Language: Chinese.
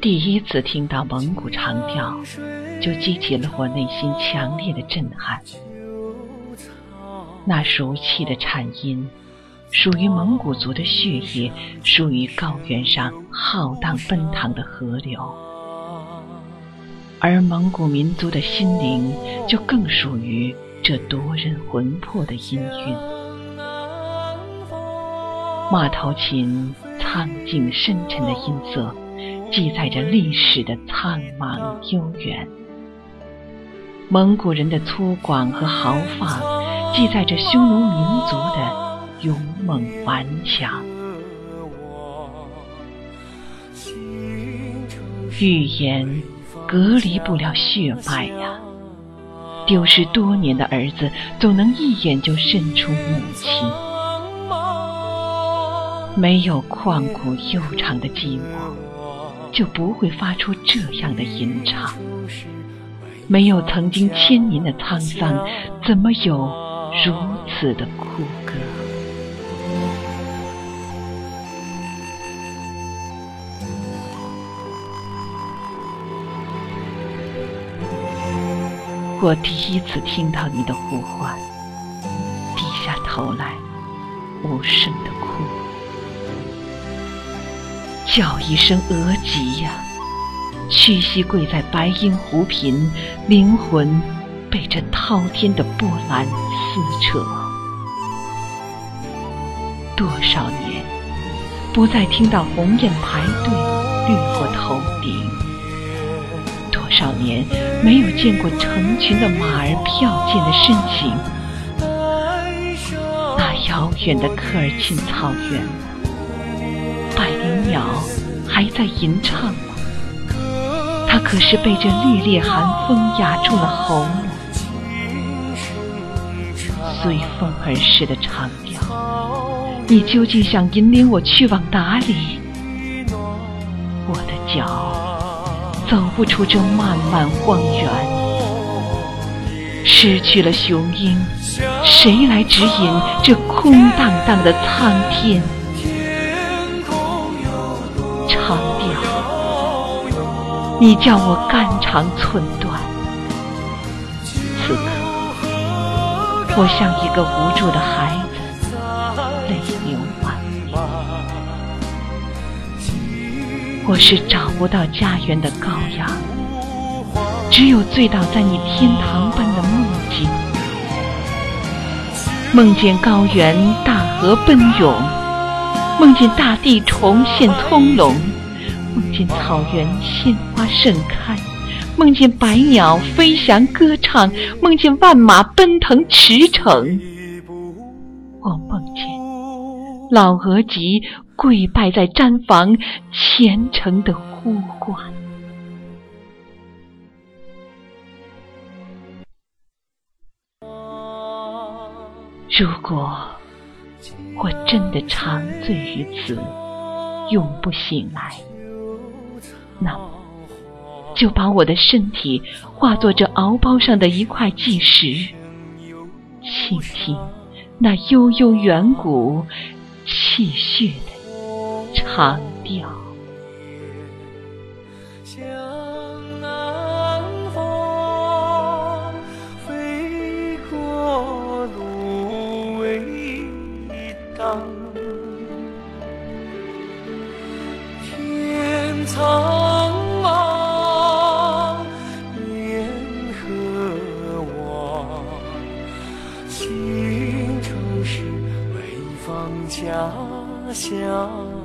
第一次听到蒙古长调，就激起了我内心强烈的震撼。那熟悉的颤音，属于蒙古族的血液，属于高原上浩荡奔腾的河流，而蒙古民族的心灵，就更属于这夺人魂魄的音韵。马头琴苍劲深沉的音色。记载着历史的苍茫悠远，蒙古人的粗犷和豪放，记载着匈奴民族的勇猛顽强。语言隔离不了血脉呀，丢失多年的儿子，总能一眼就认出母亲。没有旷古悠长的寂寞。就不会发出这样的吟唱。没有曾经千年的沧桑，怎么有如此的哭歌？我第一次听到你的呼唤，低下头来，无声的叫一声额吉呀！屈膝跪在白鹰湖坪，灵魂被这滔天的波澜撕扯。多少年不再听到鸿雁排队掠过头顶，多少年没有见过成群的马儿飘进的身形。那遥远的科尔沁草原。鸟还在吟唱吗？它可是被这烈烈寒风压住了喉咙。随风而逝的长调，你究竟想引领我去往哪里？我的脚走不出这漫漫荒原，失去了雄鹰，谁来指引这空荡荡的苍天？你叫我肝肠寸断，此刻我像一个无助的孩子，泪流满面。我是找不到家园的羔羊，只有醉倒在你天堂般的梦境，梦见高原大河奔涌，梦见大地重现葱茏。见草原鲜花盛开，梦见百鸟飞翔歌唱，梦见万马奔腾驰骋。我梦见老额吉跪拜在毡房，虔诚的呼唤。如果我真的长醉于此，永不醒来。那么，就把我的身体化作这敖包上的一块巨石，倾听那悠悠远古、气血的长调。心中是北方家乡。